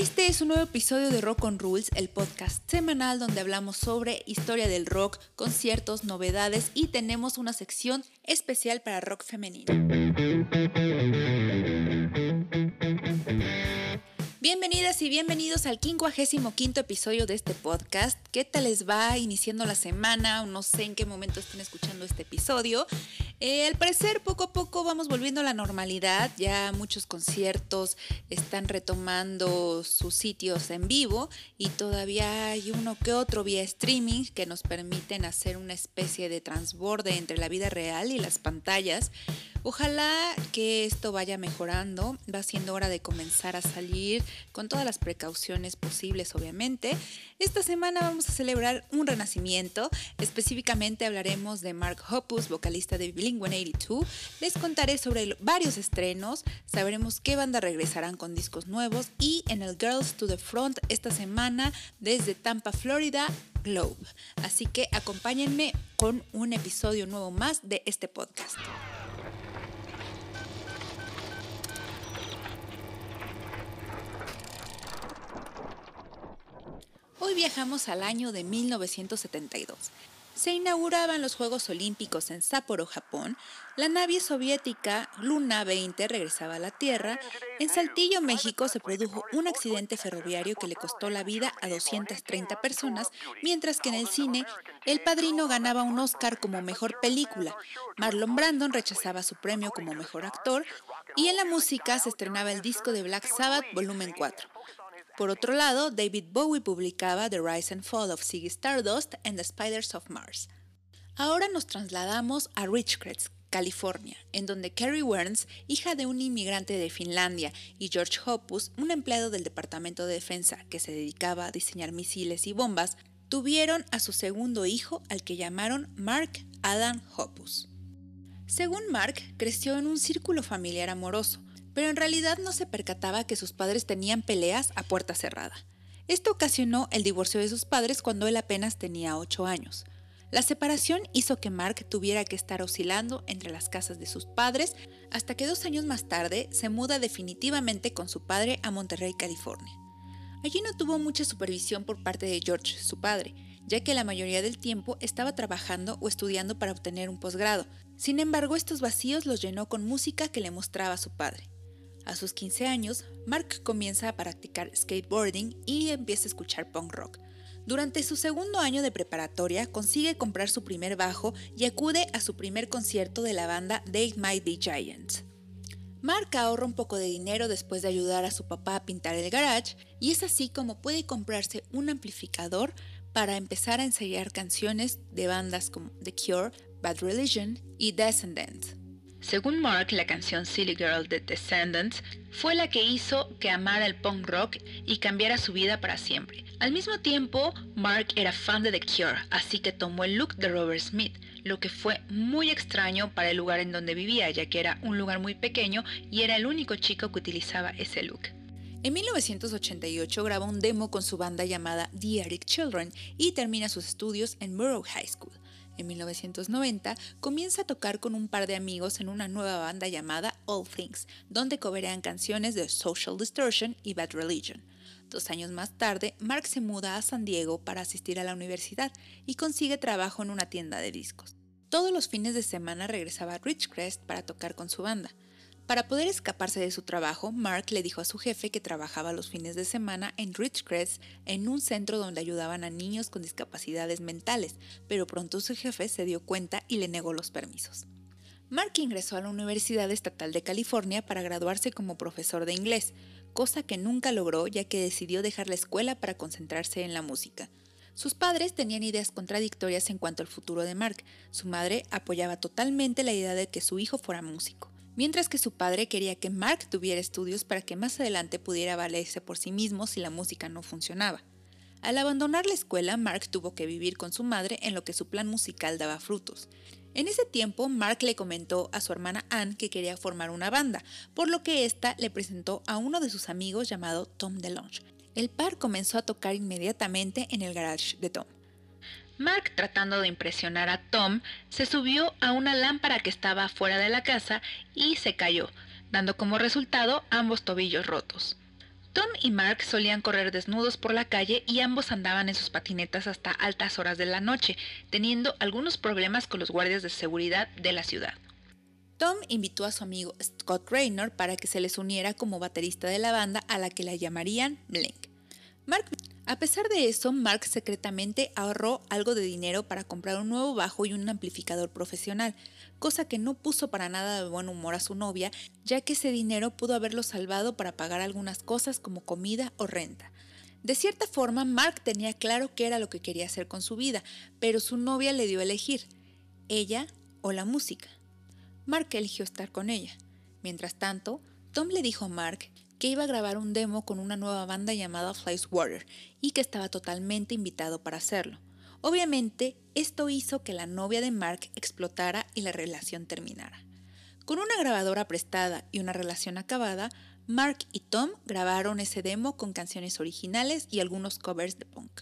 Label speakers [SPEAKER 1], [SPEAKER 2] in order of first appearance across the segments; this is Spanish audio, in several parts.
[SPEAKER 1] Este es un nuevo episodio de Rock on Rules, el podcast semanal donde hablamos sobre historia del rock, conciertos, novedades y tenemos una sección especial para rock femenino. Bienvenidas y bienvenidos al 55 episodio de este podcast. ¿Qué tal les va iniciando la semana? No sé en qué momento estén escuchando este episodio. Eh, al parecer, poco a poco vamos volviendo a la normalidad. Ya muchos conciertos están retomando sus sitios en vivo y todavía hay uno que otro vía streaming que nos permiten hacer una especie de transborde entre la vida real y las pantallas. Ojalá que esto vaya mejorando, va siendo hora de comenzar a salir con todas las precauciones posibles, obviamente. Esta semana vamos a celebrar un renacimiento, específicamente hablaremos de Mark Hoppus, vocalista de Blink-182. Les contaré sobre varios estrenos, sabremos qué banda regresarán con discos nuevos y en el Girls to the Front esta semana desde Tampa, Florida, Globe. Así que acompáñenme con un episodio nuevo más de este podcast. Hoy viajamos al año de 1972. Se inauguraban los Juegos Olímpicos en Sapporo, Japón. La nave soviética Luna 20 regresaba a la Tierra. En Saltillo, México, se produjo un accidente ferroviario que le costó la vida a 230 personas, mientras que en el cine, El Padrino ganaba un Oscar como mejor película. Marlon Brandon rechazaba su premio como mejor actor. Y en la música se estrenaba el disco de Black Sabbath, volumen 4. Por otro lado, David Bowie publicaba The Rise and Fall of Ziggy Stardust and The Spiders of Mars. Ahora nos trasladamos a Ridgecrest, California, en donde Carrie Werns, hija de un inmigrante de Finlandia, y George Hoppus, un empleado del Departamento de Defensa que se dedicaba a diseñar misiles y bombas, tuvieron a su segundo hijo al que llamaron Mark Adam Hoppus. Según Mark, creció en un círculo familiar amoroso, pero en realidad no se percataba que sus padres tenían peleas a puerta cerrada. Esto ocasionó el divorcio de sus padres cuando él apenas tenía 8 años. La separación hizo que Mark tuviera que estar oscilando entre las casas de sus padres hasta que dos años más tarde se muda definitivamente con su padre a Monterrey, California. Allí no tuvo mucha supervisión por parte de George, su padre, ya que la mayoría del tiempo estaba trabajando o estudiando para obtener un posgrado. Sin embargo, estos vacíos los llenó con música que le mostraba su padre. A sus 15 años, Mark comienza a practicar skateboarding y empieza a escuchar punk rock. Durante su segundo año de preparatoria consigue comprar su primer bajo y acude a su primer concierto de la banda They Might Be Giants. Mark ahorra un poco de dinero después de ayudar a su papá a pintar el garage y es así como puede comprarse un amplificador para empezar a ensayar canciones de bandas como The Cure, Bad Religion y Descendants. Según Mark, la canción Silly Girl de Descendants fue la que hizo que amara el punk rock y cambiara su vida para siempre. Al mismo tiempo, Mark era fan de The Cure, así que tomó el look de Robert Smith, lo que fue muy extraño para el lugar en donde vivía, ya que era un lugar muy pequeño y era el único chico que utilizaba ese look. En 1988 graba un demo con su banda llamada The Eric Children y termina sus estudios en Murrow High School. En 1990 comienza a tocar con un par de amigos en una nueva banda llamada All Things, donde coberean canciones de Social Distortion y Bad Religion. Dos años más tarde, Mark se muda a San Diego para asistir a la universidad y consigue trabajo en una tienda de discos. Todos los fines de semana regresaba a Ridgecrest para tocar con su banda. Para poder escaparse de su trabajo, Mark le dijo a su jefe que trabajaba los fines de semana en Ridgecrest, en un centro donde ayudaban a niños con discapacidades mentales, pero pronto su jefe se dio cuenta y le negó los permisos. Mark ingresó a la Universidad Estatal de California para graduarse como profesor de inglés, cosa que nunca logró ya que decidió dejar la escuela para concentrarse en la música. Sus padres tenían ideas contradictorias en cuanto al futuro de Mark. Su madre apoyaba totalmente la idea de que su hijo fuera músico mientras que su padre quería que Mark tuviera estudios para que más adelante pudiera valerse por sí mismo si la música no funcionaba. Al abandonar la escuela, Mark tuvo que vivir con su madre en lo que su plan musical daba frutos. En ese tiempo, Mark le comentó a su hermana Anne que quería formar una banda, por lo que ésta le presentó a uno de sus amigos llamado Tom DeLonge. El par comenzó a tocar inmediatamente en el garage de Tom. Mark, tratando de impresionar a Tom, se subió a una lámpara que estaba fuera de la casa y se cayó, dando como resultado ambos tobillos rotos. Tom y Mark solían correr desnudos por la calle y ambos andaban en sus patinetas hasta altas horas de la noche, teniendo algunos problemas con los guardias de seguridad de la ciudad. Tom invitó a su amigo Scott Raynor para que se les uniera como baterista de la banda a la que la llamarían Blink. A pesar de eso, Mark secretamente ahorró algo de dinero para comprar un nuevo bajo y un amplificador profesional, cosa que no puso para nada de buen humor a su novia, ya que ese dinero pudo haberlo salvado para pagar algunas cosas como comida o renta. De cierta forma, Mark tenía claro qué era lo que quería hacer con su vida, pero su novia le dio a elegir, ella o la música. Mark eligió estar con ella. Mientras tanto, Tom le dijo a Mark que iba a grabar un demo con una nueva banda llamada Water y que estaba totalmente invitado para hacerlo. Obviamente, esto hizo que la novia de Mark explotara y la relación terminara. Con una grabadora prestada y una relación acabada, Mark y Tom grabaron ese demo con canciones originales y algunos covers de punk.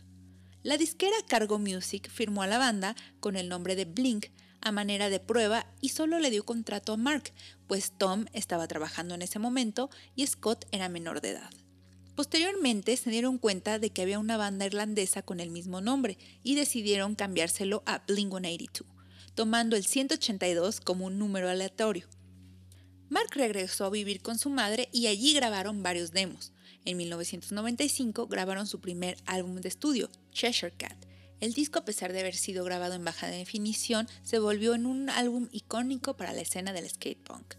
[SPEAKER 1] La disquera Cargo Music firmó a la banda con el nombre de Blink a manera de prueba y solo le dio contrato a Mark, pues Tom estaba trabajando en ese momento y Scott era menor de edad. Posteriormente se dieron cuenta de que había una banda irlandesa con el mismo nombre y decidieron cambiárselo a Blink-182, tomando el 182 como un número aleatorio. Mark regresó a vivir con su madre y allí grabaron varios demos. En 1995 grabaron su primer álbum de estudio, Cheshire Cat, el disco, a pesar de haber sido grabado en baja definición, se volvió en un álbum icónico para la escena del skate punk.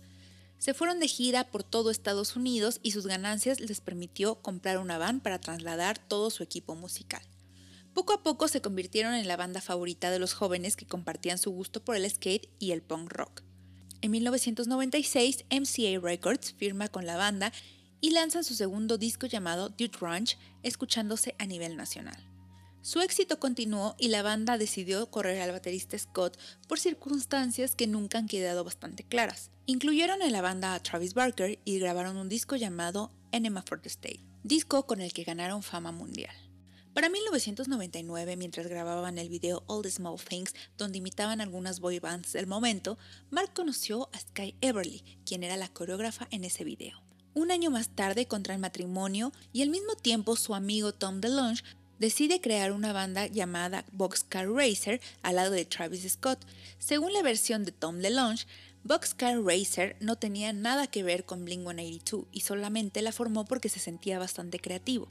[SPEAKER 1] Se fueron de gira por todo Estados Unidos y sus ganancias les permitió comprar una van para trasladar todo su equipo musical. Poco a poco se convirtieron en la banda favorita de los jóvenes que compartían su gusto por el skate y el punk rock. En 1996, MCA Records firma con la banda y lanzan su segundo disco llamado Dude Ranch, escuchándose a nivel nacional. Su éxito continuó y la banda decidió correr al baterista Scott por circunstancias que nunca han quedado bastante claras. Incluyeron en la banda a Travis Barker y grabaron un disco llamado Enema for the State, disco con el que ganaron fama mundial. Para 1999, mientras grababan el video All the Small Things, donde imitaban algunas boy bands del momento, Mark conoció a Sky Everly, quien era la coreógrafa en ese video. Un año más tarde contra el matrimonio y al mismo tiempo su amigo Tom DeLonge decide crear una banda llamada Boxcar Racer al lado de Travis Scott. Según la versión de Tom DeLonge, Boxcar Racer no tenía nada que ver con Blink-182 y solamente la formó porque se sentía bastante creativo.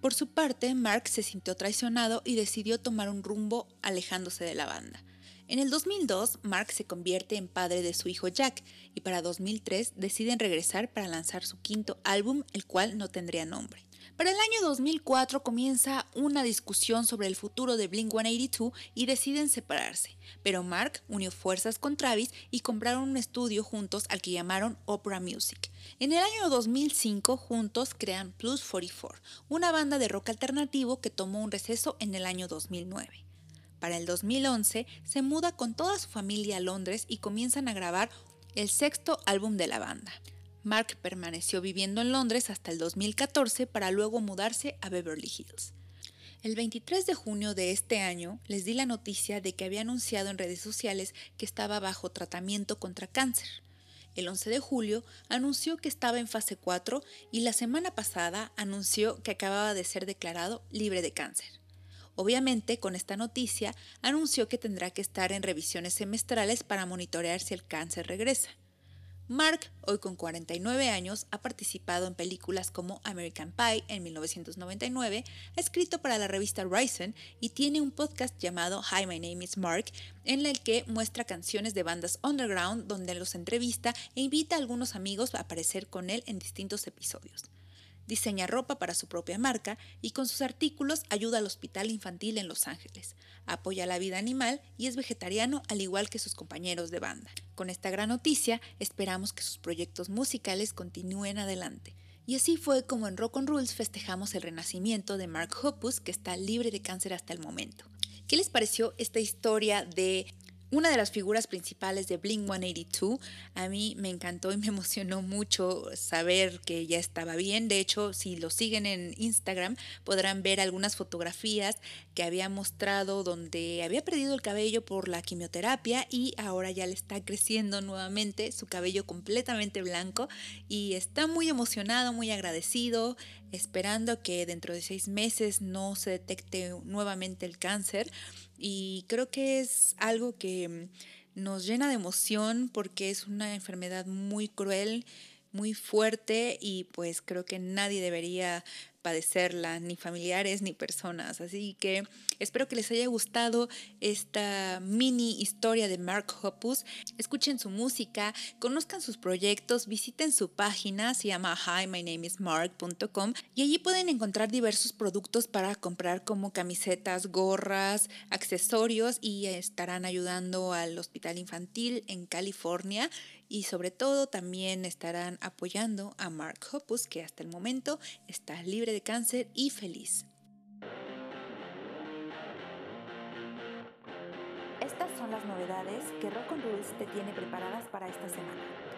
[SPEAKER 1] Por su parte, Mark se sintió traicionado y decidió tomar un rumbo alejándose de la banda. En el 2002, Mark se convierte en padre de su hijo Jack y para 2003 deciden regresar para lanzar su quinto álbum, el cual no tendría nombre. Para el año 2004 comienza una discusión sobre el futuro de Blink-182 y deciden separarse, pero Mark unió fuerzas con Travis y compraron un estudio juntos al que llamaron Opera Music. En el año 2005 juntos crean Plus 44, una banda de rock alternativo que tomó un receso en el año 2009. Para el 2011 se muda con toda su familia a Londres y comienzan a grabar el sexto álbum de la banda. Mark permaneció viviendo en Londres hasta el 2014 para luego mudarse a Beverly Hills. El 23 de junio de este año les di la noticia de que había anunciado en redes sociales que estaba bajo tratamiento contra cáncer. El 11 de julio anunció que estaba en fase 4 y la semana pasada anunció que acababa de ser declarado libre de cáncer. Obviamente, con esta noticia, anunció que tendrá que estar en revisiones semestrales para monitorear si el cáncer regresa. Mark, hoy con 49 años, ha participado en películas como American Pie en 1999, ha escrito para la revista Ryzen y tiene un podcast llamado Hi, My Name is Mark, en el que muestra canciones de bandas underground donde los entrevista e invita a algunos amigos a aparecer con él en distintos episodios diseña ropa para su propia marca y con sus artículos ayuda al Hospital Infantil en Los Ángeles, apoya la vida animal y es vegetariano al igual que sus compañeros de banda. Con esta gran noticia esperamos que sus proyectos musicales continúen adelante. Y así fue como en Rock on Rules festejamos el renacimiento de Mark Hoppus, que está libre de cáncer hasta el momento. ¿Qué les pareció esta historia de una de las figuras principales de Blink 182. A mí me encantó y me emocionó mucho saber que ya estaba bien. De hecho, si lo siguen en Instagram, podrán ver algunas fotografías que había mostrado donde había perdido el cabello por la quimioterapia y ahora ya le está creciendo nuevamente su cabello completamente blanco y está muy emocionado, muy agradecido. esperando que dentro de seis meses no se detecte nuevamente el cáncer y creo que es algo que nos llena de emoción porque es una enfermedad muy cruel, muy fuerte y pues creo que nadie debería padecerla, ni familiares ni personas. Así que espero que les haya gustado esta mini historia de Mark Hoppus. Escuchen su música, conozcan sus proyectos, visiten su página, se llama himynameismark.com y allí pueden encontrar diversos productos para comprar como camisetas, gorras, accesorios y estarán ayudando al hospital infantil en California y sobre todo también estarán apoyando a Mark Hoppus que hasta el momento está libre de cáncer y feliz.
[SPEAKER 2] Estas son las novedades que Rock on Rules te tiene preparadas para esta semana.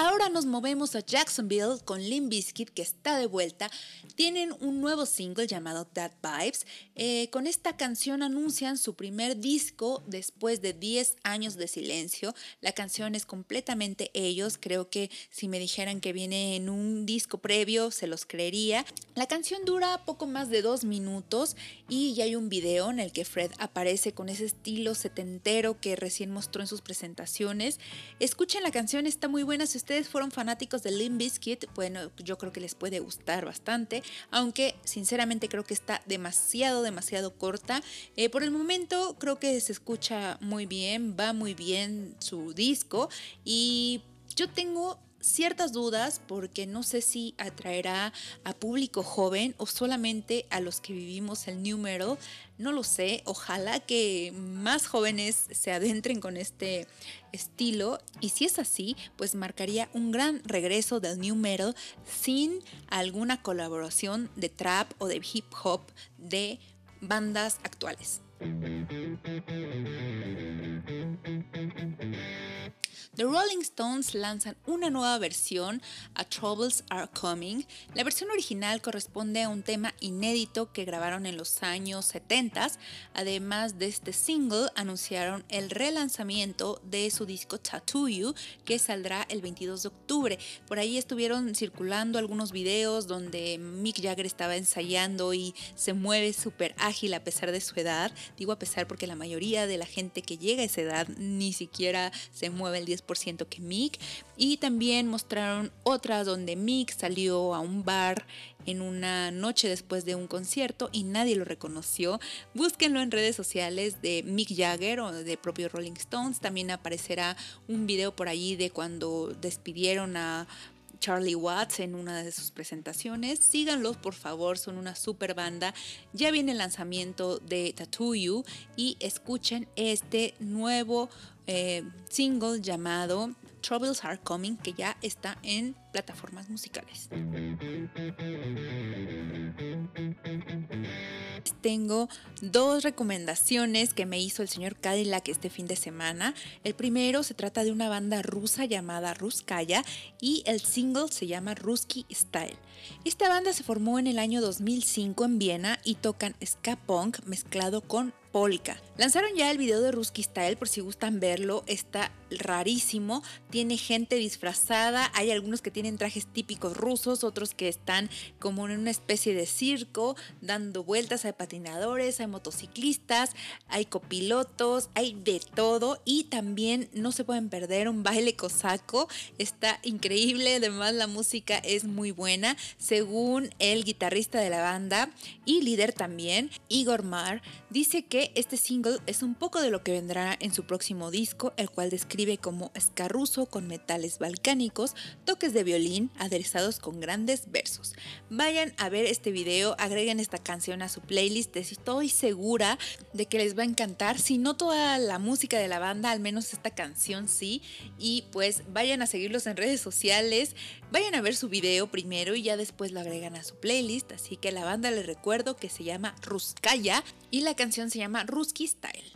[SPEAKER 1] Ahora nos movemos a Jacksonville con Limp Bizkit que está de vuelta. Tienen un nuevo single llamado That Vibes. Eh, con esta canción anuncian su primer disco después de 10 años de silencio. La canción es completamente ellos. Creo que si me dijeran que viene en un disco previo se los creería. La canción dura poco más de dos minutos y ya hay un video en el que Fred aparece con ese estilo setentero que recién mostró en sus presentaciones. Escuchen la canción, está muy buena ustedes fueron fanáticos de Limp Bizkit, bueno, yo creo que les puede gustar bastante, aunque sinceramente creo que está demasiado, demasiado corta. Eh, por el momento creo que se escucha muy bien, va muy bien su disco y yo tengo ciertas dudas porque no sé si atraerá a público joven o solamente a los que vivimos el New Metal. No lo sé, ojalá que más jóvenes se adentren con este estilo y si es así, pues marcaría un gran regreso del New Metal sin alguna colaboración de trap o de hip hop de bandas actuales. The Rolling Stones lanzan una nueva versión, A Troubles Are Coming. La versión original corresponde a un tema inédito que grabaron en los años 70. Además de este single, anunciaron el relanzamiento de su disco Tattoo You, que saldrá el 22 de octubre. Por ahí estuvieron circulando algunos videos donde Mick Jagger estaba ensayando y se mueve súper ágil a pesar de su edad. Digo a pesar porque la mayoría de la gente que llega a esa edad ni siquiera se mueve el 10% que Mick. Y también mostraron otras donde Mick salió a un bar en una noche después de un concierto y nadie lo reconoció. Búsquenlo en redes sociales de Mick Jagger o de propio Rolling Stones. También aparecerá un video por allí de cuando despidieron a Charlie Watts en una de sus presentaciones. Síganlos, por favor, son una super banda. Ya viene el lanzamiento de Tattoo You y escuchen este nuevo eh, single llamado Troubles Are Coming, que ya está en plataformas musicales. Tengo dos recomendaciones que me hizo el señor Cadillac este fin de semana. El primero se trata de una banda rusa llamada Ruskaya y el single se llama Ruski Style. Esta banda se formó en el año 2005 en Viena y tocan ska punk mezclado con polka. Lanzaron ya el video de Ruski Style por si gustan verlo, está rarísimo, tiene gente disfrazada, hay algunos que tienen trajes típicos rusos, otros que están como en una especie de circo, dando vueltas, hay patinadores, hay motociclistas, hay copilotos, hay de todo. Y también no se pueden perder un baile cosaco, está increíble, además la música es muy buena, según el guitarrista de la banda y líder también, Igor Mar, dice que este single es un poco de lo que vendrá en su próximo disco, el cual describe como escarruso con metales balcánicos, toques de violín aderezados con grandes versos. Vayan a ver este video, agreguen esta canción a su playlist, estoy segura de que les va a encantar, si no toda la música de la banda, al menos esta canción sí, y pues vayan a seguirlos en redes sociales, vayan a ver su video primero y ya después lo agregan a su playlist, así que la banda les recuerdo que se llama Ruskaya y la canción se llama Ruski Style.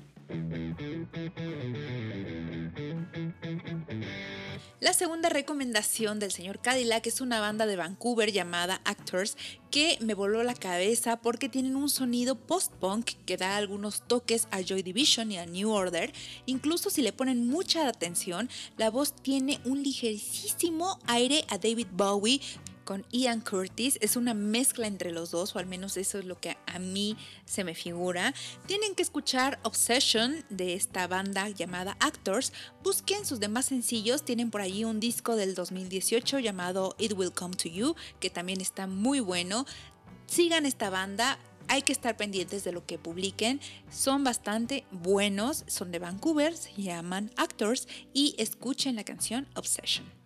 [SPEAKER 1] Segunda recomendación del señor Cadillac es una banda de Vancouver llamada Actors que me voló la cabeza porque tienen un sonido post-punk que da algunos toques a Joy Division y a New Order. Incluso si le ponen mucha atención, la voz tiene un ligerísimo aire a David Bowie con Ian Curtis. Es una mezcla entre los dos, o al menos eso es lo que a mí se me figura. Tienen que escuchar Obsession de esta banda llamada Actors. Busquen sus demás sencillos. Tienen por allí un disco del 2018 llamado It Will Come to You, que también está muy bueno. Sigan esta banda, hay que estar pendientes de lo que publiquen. Son bastante buenos, son de Vancouver, se llaman Actors y escuchen la canción Obsession.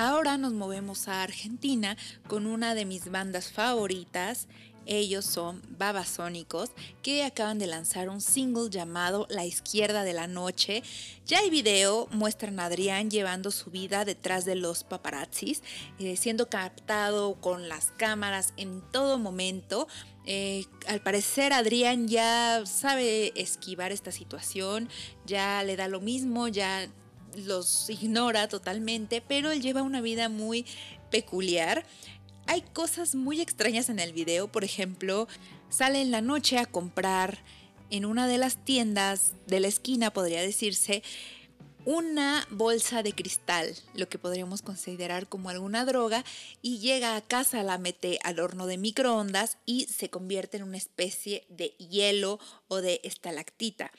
[SPEAKER 1] Ahora nos movemos a Argentina con una de mis bandas favoritas. Ellos son Babasónicos, que acaban de lanzar un single llamado La Izquierda de la Noche. Ya hay video, muestran a Adrián llevando su vida detrás de los paparazzis, eh, siendo captado con las cámaras en todo momento. Eh, al parecer Adrián ya sabe esquivar esta situación, ya le da lo mismo, ya los ignora totalmente, pero él lleva una vida muy peculiar. Hay cosas muy extrañas en el video, por ejemplo, sale en la noche a comprar en una de las tiendas de la esquina, podría decirse, una bolsa de cristal, lo que podríamos considerar como alguna droga, y llega a casa, la mete al horno de microondas y se convierte en una especie de hielo o de estalactita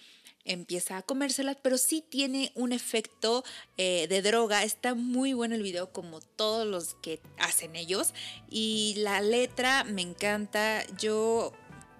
[SPEAKER 1] empieza a comérselas, pero sí tiene un efecto eh, de droga. Está muy bueno el video como todos los que hacen ellos. Y la letra me encanta. Yo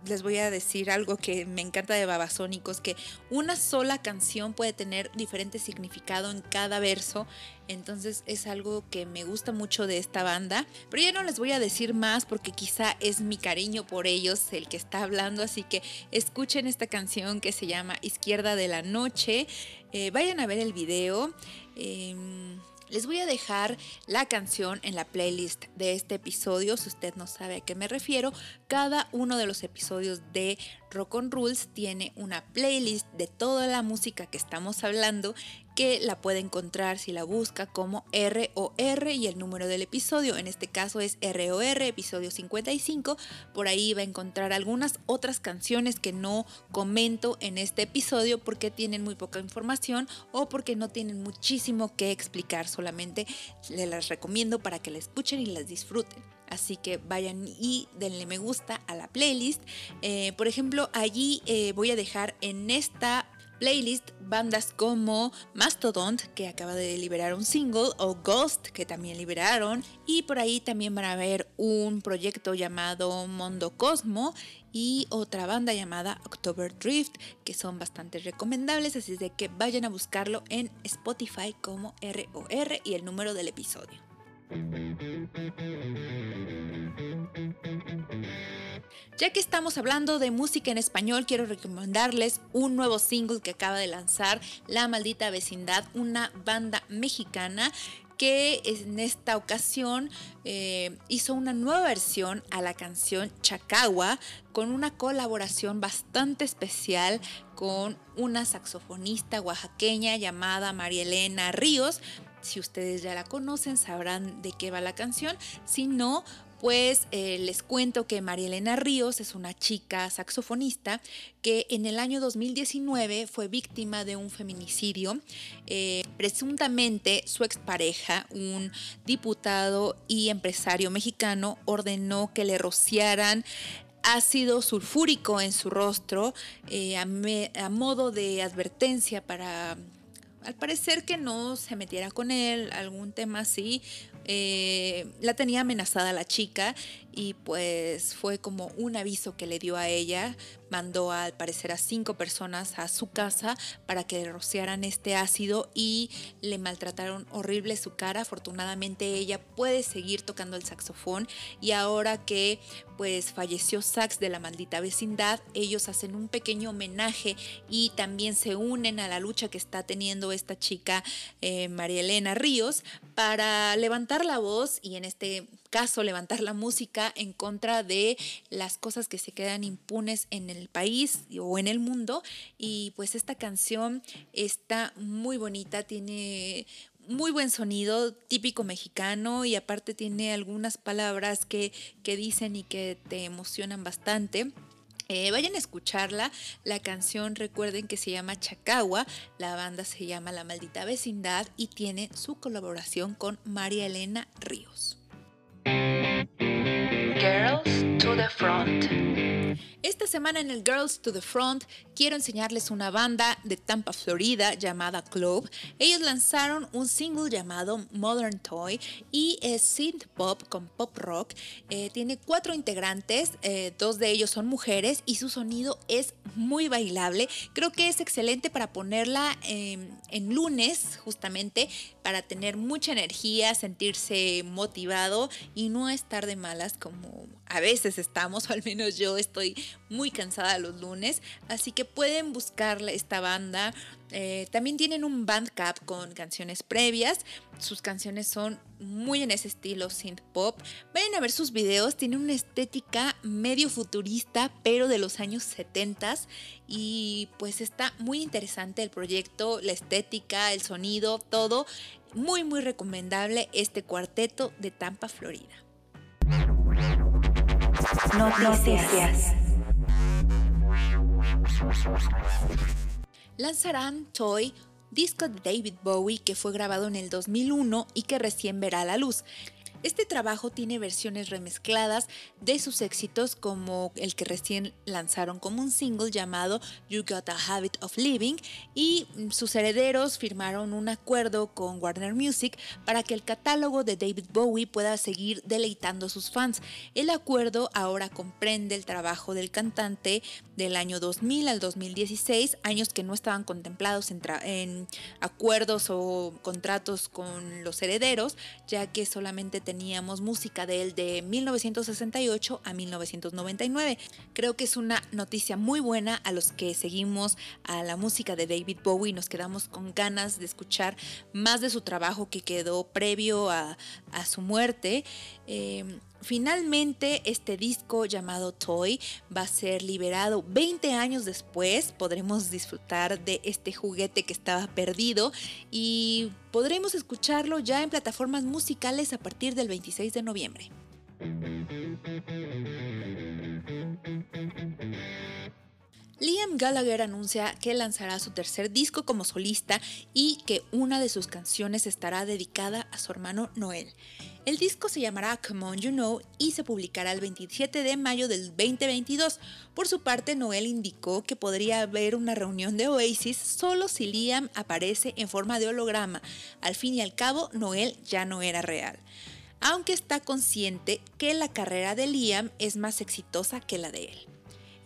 [SPEAKER 1] les voy a decir algo que me encanta de Babasónicos, que una sola canción puede tener diferente significado en cada verso, entonces es algo que me gusta mucho de esta banda, pero ya no les voy a decir más porque quizá es mi cariño por ellos el que está hablando, así que escuchen esta canción que se llama Izquierda de la Noche, eh, vayan a ver el video. Em, les voy a dejar la canción en la playlist de este episodio, si usted no sabe a qué me refiero. Cada uno de los episodios de Rock on Rules tiene una playlist de toda la música que estamos hablando que la puede encontrar si la busca como ROR y el número del episodio. En este caso es ROR, episodio 55. Por ahí va a encontrar algunas otras canciones que no comento en este episodio porque tienen muy poca información o porque no tienen muchísimo que explicar. Solamente le las recomiendo para que la escuchen y las disfruten. Así que vayan y denle me gusta a la playlist. Eh, por ejemplo, allí eh, voy a dejar en esta playlist bandas como Mastodon, que acaba de liberar un single, o Ghost, que también liberaron, y por ahí también van a ver un proyecto llamado Mondo Cosmo y otra banda llamada October Drift, que son bastante recomendables, así de que vayan a buscarlo en Spotify como ROR y el número del episodio. Ya que estamos hablando de música en español, quiero recomendarles un nuevo single que acaba de lanzar La Maldita Vecindad, una banda mexicana que en esta ocasión eh, hizo una nueva versión a la canción Chacagua con una colaboración bastante especial con una saxofonista oaxaqueña llamada María Elena Ríos. Si ustedes ya la conocen, sabrán de qué va la canción. Si no, pues les cuento que María Elena Ríos es una chica saxofonista que en el año 2019 fue víctima de un feminicidio. Eh, presuntamente su expareja, un diputado y empresario mexicano, ordenó que le rociaran ácido sulfúrico en su rostro eh, a modo de advertencia para al parecer que no se metiera con él, algún tema así, eh, la tenía amenazada la chica y pues fue como un aviso que le dio a ella. Mandó al parecer a cinco personas a su casa para que le rociaran este ácido y le maltrataron horrible su cara. Afortunadamente ella puede seguir tocando el saxofón y ahora que pues falleció Sax de la maldita vecindad, ellos hacen un pequeño homenaje y también se unen a la lucha que está teniendo esta chica eh, María Elena Ríos para levantar la voz y en este caso levantar la música en contra de las cosas que se quedan impunes en el país o en el mundo. Y pues esta canción está muy bonita, tiene muy buen sonido, típico mexicano y aparte tiene algunas palabras que, que dicen y que te emocionan bastante. Eh, vayan a escucharla. La canción recuerden que se llama Chacagua. La banda se llama La Maldita Vecindad y tiene su colaboración con María Elena Ríos.
[SPEAKER 2] Girls to the Front.
[SPEAKER 1] Esta semana en el Girls to the Front quiero enseñarles una banda de Tampa, Florida llamada Club. Ellos lanzaron un single llamado Modern Toy y es synth pop con pop rock. Eh, tiene cuatro integrantes, eh, dos de ellos son mujeres y su sonido es muy bailable. Creo que es excelente para ponerla en lunes justamente para tener mucha energía, sentirse motivado y no estar de malas como a veces estamos, o al menos yo estoy muy cansada los lunes, así que pueden buscar esta banda. Eh, también tienen un bandcamp con canciones previas. Sus canciones son muy en ese estilo synth pop. Vayan a ver sus videos, tiene una estética medio futurista, pero de los años 70 y pues está muy interesante el proyecto, la estética, el sonido, todo. Muy muy recomendable este cuarteto de Tampa, Florida.
[SPEAKER 2] Noticias.
[SPEAKER 1] Lanzarán Toy, disco de David Bowie que fue grabado en el 2001 y que recién verá la luz. Este trabajo tiene versiones remezcladas de sus éxitos como el que recién lanzaron como un single llamado You Got a Habit of Living y sus herederos firmaron un acuerdo con Warner Music para que el catálogo de David Bowie pueda seguir deleitando a sus fans. El acuerdo ahora comprende el trabajo del cantante del año 2000 al 2016, años que no estaban contemplados en, en acuerdos o contratos con los herederos, ya que solamente teníamos música de él de 1968 a 1999. Creo que es una noticia muy buena a los que seguimos a la música de David Bowie. Nos quedamos con ganas de escuchar más de su trabajo que quedó previo a, su muerte. Em, Finalmente, este disco llamado Toy va a ser liberado 20 años después. Podremos disfrutar de este juguete que estaba perdido y podremos escucharlo ya en plataformas musicales a partir del 26 de noviembre. Liam Gallagher anuncia que lanzará su tercer disco como solista y que una de sus canciones estará dedicada a su hermano Noel. El disco se llamará Come On You Know y se publicará el 27 de mayo del 2022. Por su parte, Noel indicó que podría haber una reunión de Oasis solo si Liam aparece en forma de holograma. Al fin y al cabo, Noel ya no era real. Aunque está consciente que la carrera de Liam es más exitosa que la de él.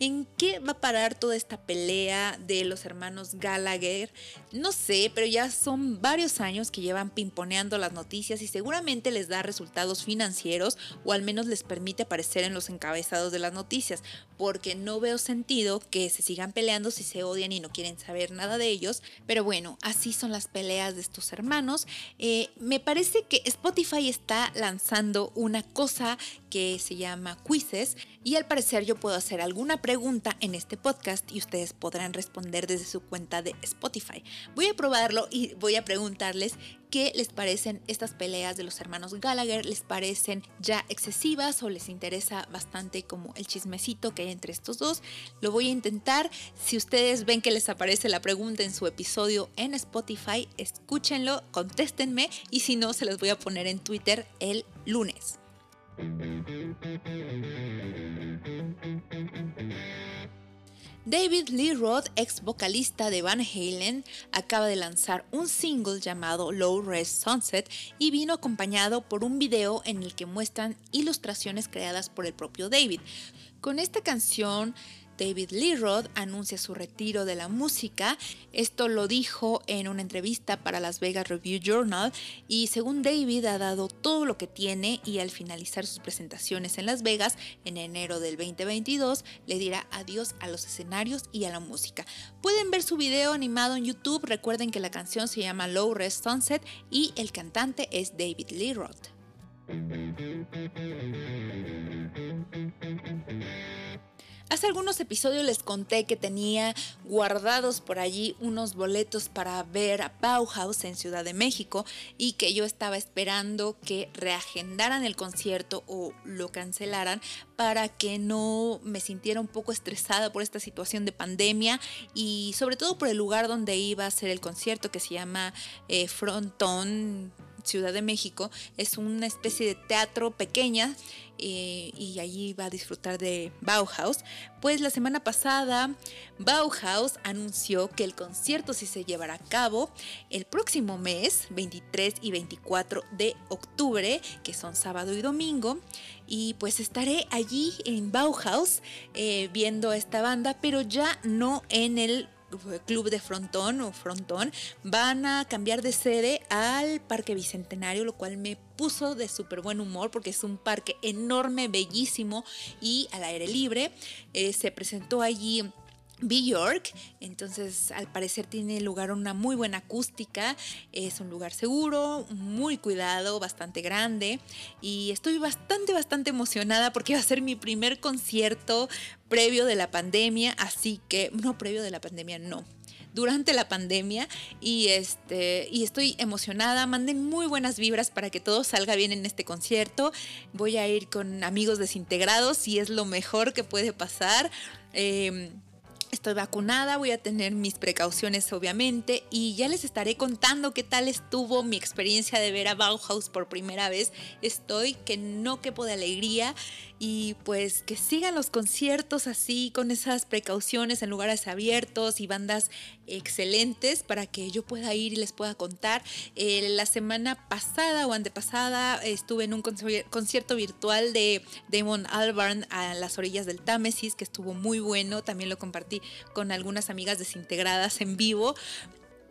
[SPEAKER 1] ¿En qué va a parar toda esta pelea de los hermanos Gallagher? No sé, pero ya son varios años que llevan pimponeando las noticias y seguramente les da resultados financieros o al menos les permite aparecer en los encabezados de las noticias, porque no veo sentido que se sigan peleando si se odian y no quieren saber nada de ellos. Pero bueno, así son las peleas de estos hermanos. Eh, me parece que Spotify está lanzando una cosa que se llama quizzes y al parecer yo puedo hacer alguna pregunta en este podcast y ustedes podrán responder desde su cuenta de Spotify. Voy a probarlo y voy a preguntarles qué les parecen estas peleas de los hermanos Gallagher, les parecen ya excesivas o les interesa bastante como el chismecito que hay entre estos dos. Lo voy a intentar. Si ustedes ven que les aparece la pregunta en su episodio en Spotify, escúchenlo, contéstenme y si no, se los voy a poner en Twitter el lunes. David Lee Roth, ex vocalista de Van Halen, acaba de lanzar un single llamado Low Res Sunset y vino acompañado por un video en el que muestran ilustraciones creadas por el propio David. Con esta canción David Lee Roth anuncia su retiro de la música. Esto lo dijo en una entrevista para Las Vegas Review Journal y según David ha dado todo lo que tiene y al finalizar sus presentaciones en Las Vegas en enero del 2022 le dirá adiós a los escenarios y a la música. Pueden ver su video animado en YouTube. Recuerden que la canción se llama Low Rest Sunset y el cantante es David Lee Roth. Hace algunos episodios les conté que tenía guardados por allí unos boletos para ver a Bauhaus en Ciudad de México y que yo estaba esperando que reagendaran el concierto o lo cancelaran para que no me sintiera un poco estresada por esta situación de pandemia y sobre todo por el lugar donde iba a ser el concierto que se llama eh, Frontón Ciudad de México. Es una especie de teatro pequeña eh, y allí va a disfrutar de Bauhaus. Pues la semana pasada Bauhaus anunció que el concierto se llevará a cabo el próximo mes, 23 y 24 de octubre, que son sábado y domingo. Y pues estaré allí en Bauhaus eh, viendo esta banda, pero ya no en el Club de Frontón o Frontón van a cambiar de sede al Parque Bicentenario, lo cual me puso de súper buen humor porque es un parque enorme, bellísimo y al aire libre. Eh, se presentó allí York, entonces al parecer tiene lugar una muy buena acústica, es un lugar seguro, muy cuidado, bastante grande y estoy bastante, bastante emocionada porque va a ser mi primer concierto previo de la pandemia, así que, no previo de la pandemia, no, durante la pandemia y este y estoy emocionada. Manden muy buenas vibras para que todo salga bien en este concierto. Voy a ir con amigos desintegrados y es lo mejor que puede pasar. Em, Estoy vacunada, voy a tener mis precauciones obviamente y ya les estaré contando qué tal estuvo mi experiencia de ver a Bauhaus por primera vez. Estoy que no quepo de alegría y pues que sigan los conciertos así con esas precauciones en lugares abiertos y bandas excelentes para que yo pueda ir y les pueda contar. Eh, la semana pasada o antepasada estuve en un concierto virtual de Damon Albarn a las orillas del Támesis que estuvo muy bueno, también lo compartí con algunas amigas desintegradas en vivo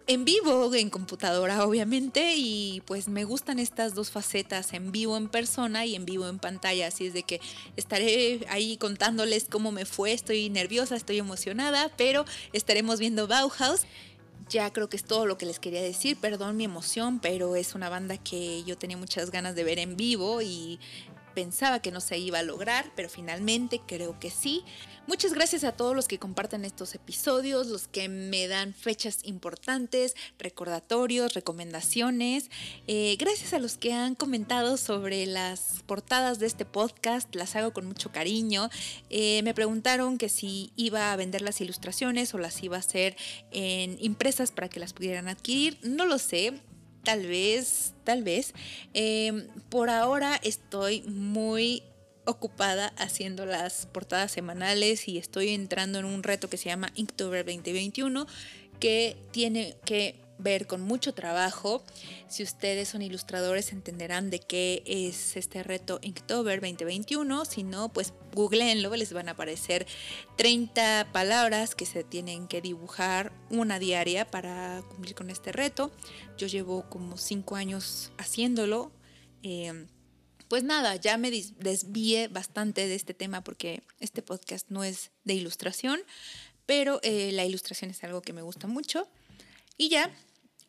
[SPEAKER 1] en vivo, en computadora obviamente, y pues me gustan estas dos facetas, en vivo en persona y en vivo en pantalla, así es de que estaré ahí contándoles cómo me fue, estoy nerviosa, estoy emocionada, pero estaremos viendo Bauhaus. Ya creo que es todo lo que les quería decir, perdón mi emoción, pero es una banda que yo tenía muchas ganas de ver en vivo y pensaba que no se iba a lograr, pero finalmente creo que sí. Muchas gracias a todos los que comparten estos episodios, los que me dan fechas importantes, recordatorios, recomendaciones. Eh, gracias a los que han comentado sobre las portadas de este podcast, las hago con mucho cariño. Eh, me preguntaron que si iba a vender las ilustraciones o las iba a hacer en impresas para que las pudieran adquirir. No lo sé, tal vez, tal vez. Em, por ahora estoy muy ocupada haciendo las portadas semanales y estoy entrando en un reto que se llama Inktober 2021 que tiene que ver con mucho trabajo. Si ustedes son ilustradores entenderán de qué es este reto Inktober 2021. Si no, pues googleenlo, les van a aparecer 30 palabras que se tienen que dibujar una diaria para cumplir con este reto. Yo llevo como 5 años haciéndolo. Em, pues nada, ya me desvíe bastante de este tema porque este podcast no es de ilustración, pero eh, la ilustración es algo que me gusta mucho. Y ya,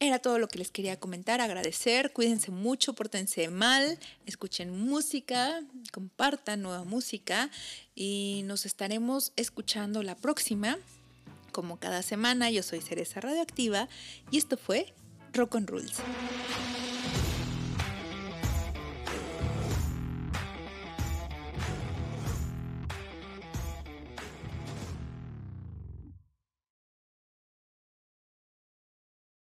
[SPEAKER 1] era todo lo que les quería comentar, agradecer, cuídense mucho, pórtense mal, escuchen música, compartan nueva música y nos estaremos escuchando la próxima. Como cada semana, yo soy Cereza Radioactiva y esto fue Rock on Rules.